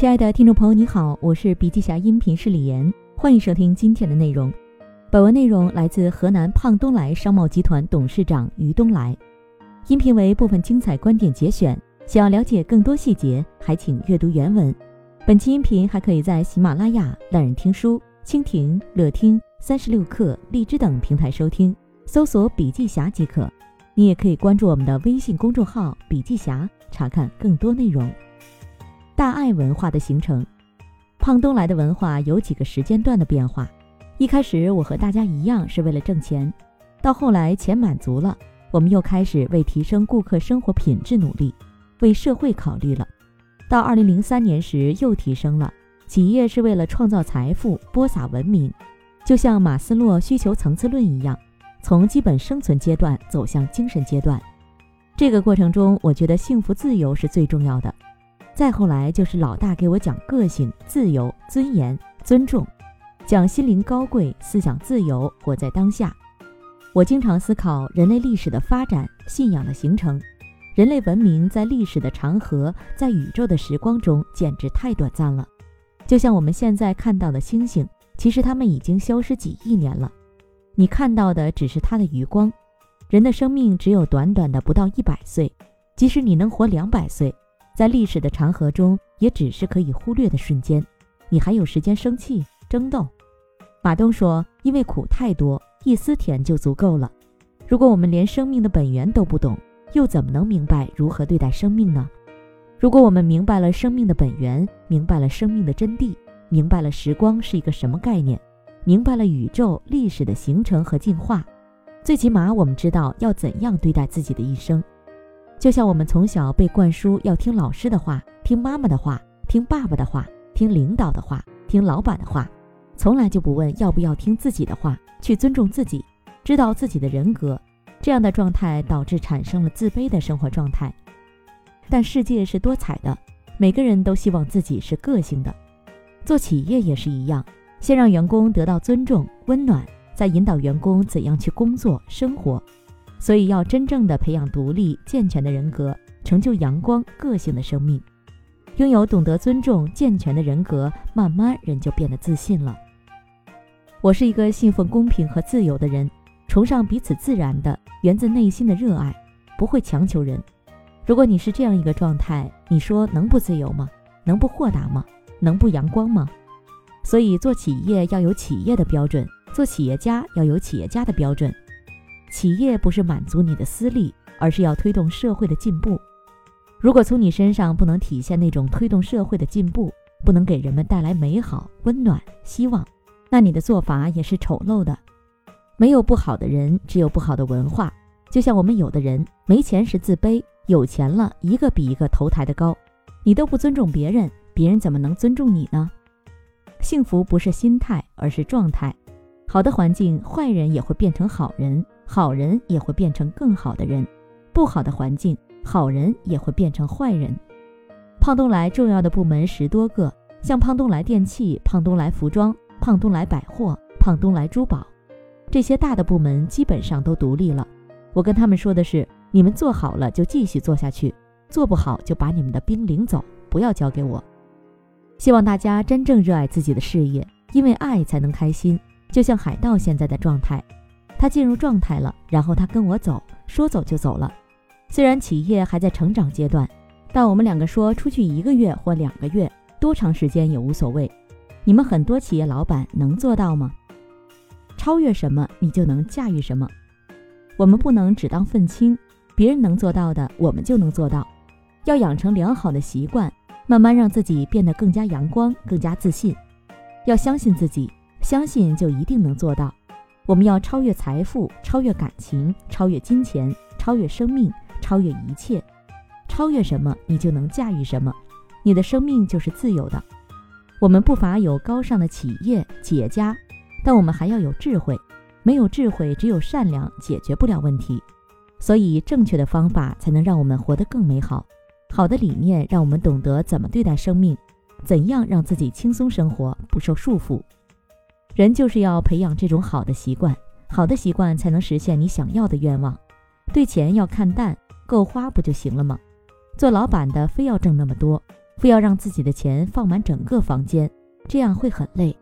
亲爱的听众朋友，你好，我是笔记侠音频师李岩，欢迎收听今天的内容。本文内容来自河南胖东来商贸集团董事长于东来，音频为部分精彩观点节选。想要了解更多细节，还请阅读原文。本期音频还可以在喜马拉雅、懒人听书、蜻蜓、乐听、三十六课、荔枝等平台收听，搜索“笔记侠”即可。你也可以关注我们的微信公众号“笔记侠”，查看更多内容。大爱文化的形成，胖东来的文化有几个时间段的变化。一开始我和大家一样是为了挣钱，到后来钱满足了，我们又开始为提升顾客生活品质努力，为社会考虑了。到二零零三年时又提升了，企业是为了创造财富、播撒文明，就像马斯洛需求层次论一样，从基本生存阶段走向精神阶段。这个过程中，我觉得幸福自由是最重要的。再后来就是老大给我讲个性、自由、尊严、尊重，讲心灵高贵、思想自由、活在当下。我经常思考人类历史的发展、信仰的形成。人类文明在历史的长河，在宇宙的时光中简直太短暂了。就像我们现在看到的星星，其实它们已经消失几亿年了。你看到的只是它的余光。人的生命只有短短的不到一百岁，即使你能活两百岁。在历史的长河中，也只是可以忽略的瞬间。你还有时间生气、争斗？马东说：“因为苦太多，一丝甜就足够了。如果我们连生命的本源都不懂，又怎么能明白如何对待生命呢？如果我们明白了生命的本源，明白了生命的真谛，明白了时光是一个什么概念，明白了宇宙历史的形成和进化，最起码我们知道要怎样对待自己的一生。”就像我们从小被灌输要听老师的话、听妈妈的话、听爸爸的话、听领导的话、听老板的话，从来就不问要不要听自己的话，去尊重自己，知道自己的人格。这样的状态导致产生了自卑的生活状态。但世界是多彩的，每个人都希望自己是个性的。做企业也是一样，先让员工得到尊重、温暖，再引导员工怎样去工作、生活。所以，要真正的培养独立健全的人格，成就阳光个性的生命，拥有懂得尊重健全的人格，慢慢人就变得自信了。我是一个信奉公平和自由的人，崇尚彼此自然的源自内心的热爱，不会强求人。如果你是这样一个状态，你说能不自由吗？能不豁达吗？能不阳光吗？所以，做企业要有企业的标准，做企业家要有企业家的标准。企业不是满足你的私利，而是要推动社会的进步。如果从你身上不能体现那种推动社会的进步，不能给人们带来美好、温暖、希望，那你的做法也是丑陋的。没有不好的人，只有不好的文化。就像我们有的人没钱时自卑，有钱了一个比一个头抬得高。你都不尊重别人，别人怎么能尊重你呢？幸福不是心态，而是状态。好的环境，坏人也会变成好人。好人也会变成更好的人，不好的环境，好人也会变成坏人。胖东来重要的部门十多个，像胖东来电器、胖东来服装、胖东来百货、胖东来珠宝，这些大的部门基本上都独立了。我跟他们说的是：你们做好了就继续做下去，做不好就把你们的兵领走，不要交给我。希望大家真正热爱自己的事业，因为爱才能开心。就像海盗现在的状态。他进入状态了，然后他跟我走，说走就走了。虽然企业还在成长阶段，但我们两个说出去一个月或两个月，多长时间也无所谓。你们很多企业老板能做到吗？超越什么，你就能驾驭什么。我们不能只当愤青，别人能做到的，我们就能做到。要养成良好的习惯，慢慢让自己变得更加阳光、更加自信。要相信自己，相信就一定能做到。我们要超越财富，超越感情，超越金钱，超越生命，超越一切。超越什么，你就能驾驭什么。你的生命就是自由的。我们不乏有高尚的企业企业家，但我们还要有智慧。没有智慧，只有善良，解决不了问题。所以，正确的方法才能让我们活得更美好。好的理念让我们懂得怎么对待生命，怎样让自己轻松生活，不受束缚。人就是要培养这种好的习惯，好的习惯才能实现你想要的愿望。对钱要看淡，够花不就行了吗？做老板的非要挣那么多，非要让自己的钱放满整个房间，这样会很累。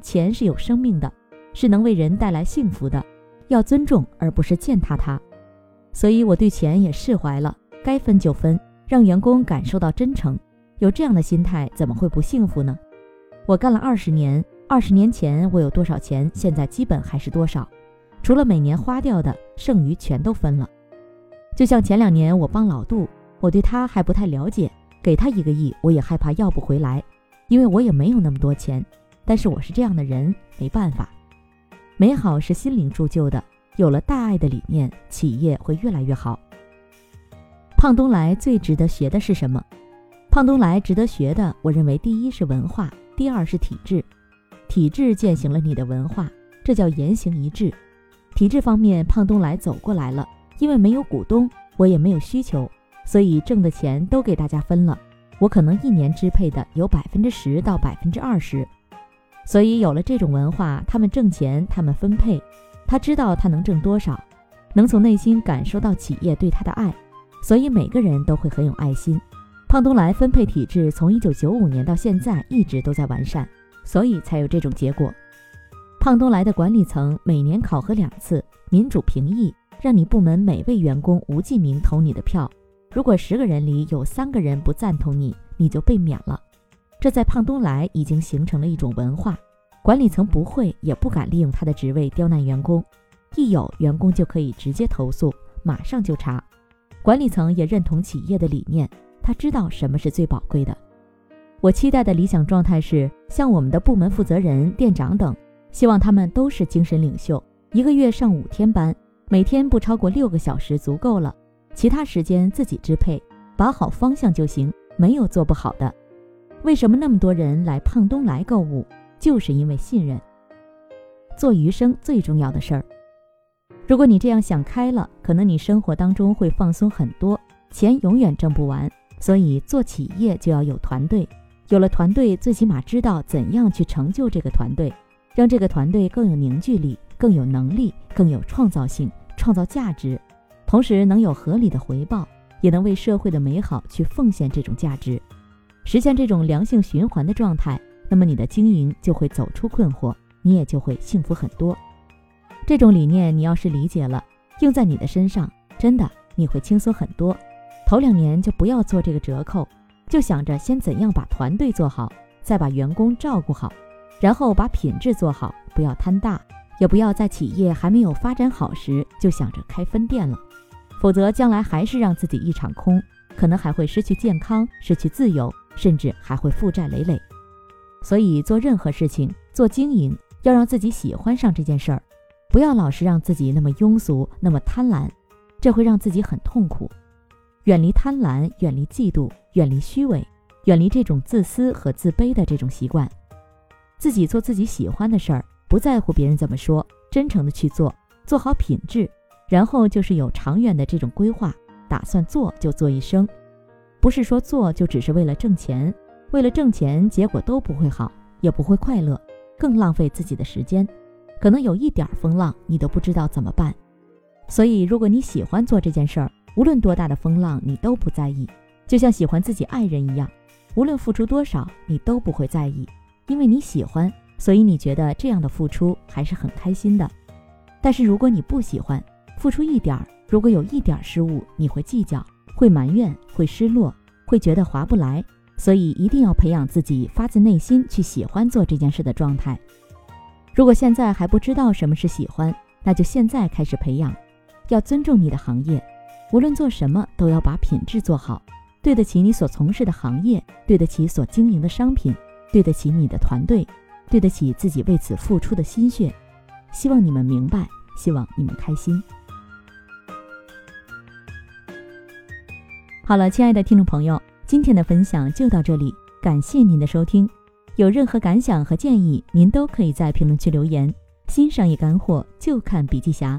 钱是有生命的，是能为人带来幸福的，要尊重而不是践踏它。所以我对钱也释怀了，该分就分，让员工感受到真诚。有这样的心态，怎么会不幸福呢？我干了二十年，二十年前我有多少钱，现在基本还是多少，除了每年花掉的，剩余全都分了。就像前两年我帮老杜，我对他还不太了解，给他一个亿，我也害怕要不回来，因为我也没有那么多钱。但是我是这样的人，没办法。美好是心灵铸就的，有了大爱的理念，企业会越来越好。胖东来最值得学的是什么？胖东来值得学的，我认为第一是文化，第二是体制。体制践行了你的文化，这叫言行一致。体制方面，胖东来走过来了，因为没有股东，我也没有需求，所以挣的钱都给大家分了。我可能一年支配的有百分之十到百分之二十。所以有了这种文化，他们挣钱，他们分配，他知道他能挣多少，能从内心感受到企业对他的爱，所以每个人都会很有爱心。胖东来分配体制从一九九五年到现在一直都在完善，所以才有这种结果。胖东来的管理层每年考核两次，民主评议，让你部门每位员工无记名投你的票，如果十个人里有三个人不赞同你，你就被免了。这在胖东来已经形成了一种文化，管理层不会也不敢利用他的职位刁难员工，一有员工就可以直接投诉，马上就查。管理层也认同企业的理念，他知道什么是最宝贵的。我期待的理想状态是，像我们的部门负责人、店长等，希望他们都是精神领袖，一个月上五天班，每天不超过六个小时足够了，其他时间自己支配，把好方向就行，没有做不好的。为什么那么多人来胖东来购物？就是因为信任。做余生最重要的事儿，如果你这样想开了，可能你生活当中会放松很多，钱永远挣不完。所以做企业就要有团队，有了团队，最起码知道怎样去成就这个团队，让这个团队更有凝聚力、更有能力、更有创造性，创造价值，同时能有合理的回报，也能为社会的美好去奉献这种价值。实现这种良性循环的状态，那么你的经营就会走出困惑，你也就会幸福很多。这种理念你要是理解了，用在你的身上，真的你会轻松很多。头两年就不要做这个折扣，就想着先怎样把团队做好，再把员工照顾好，然后把品质做好，不要贪大，也不要在企业还没有发展好时就想着开分店了，否则将来还是让自己一场空，可能还会失去健康，失去自由。甚至还会负债累累，所以做任何事情，做经营要让自己喜欢上这件事儿，不要老是让自己那么庸俗，那么贪婪，这会让自己很痛苦。远离贪婪，远离嫉妒，远离虚伪，远离这种自私和自卑的这种习惯，自己做自己喜欢的事儿，不在乎别人怎么说，真诚的去做，做好品质，然后就是有长远的这种规划，打算做就做一生。不是说做就只是为了挣钱，为了挣钱，结果都不会好，也不会快乐，更浪费自己的时间，可能有一点风浪你都不知道怎么办。所以，如果你喜欢做这件事儿，无论多大的风浪你都不在意，就像喜欢自己爱人一样，无论付出多少你都不会在意，因为你喜欢，所以你觉得这样的付出还是很开心的。但是如果你不喜欢，付出一点儿，如果有一点失误，你会计较。会埋怨，会失落，会觉得划不来，所以一定要培养自己发自内心去喜欢做这件事的状态。如果现在还不知道什么是喜欢，那就现在开始培养。要尊重你的行业，无论做什么都要把品质做好，对得起你所从事的行业，对得起所经营的商品，对得起你的团队，对得起自己为此付出的心血。希望你们明白，希望你们开心。好了，亲爱的听众朋友，今天的分享就到这里，感谢您的收听。有任何感想和建议，您都可以在评论区留言。新商业干货就看笔记侠，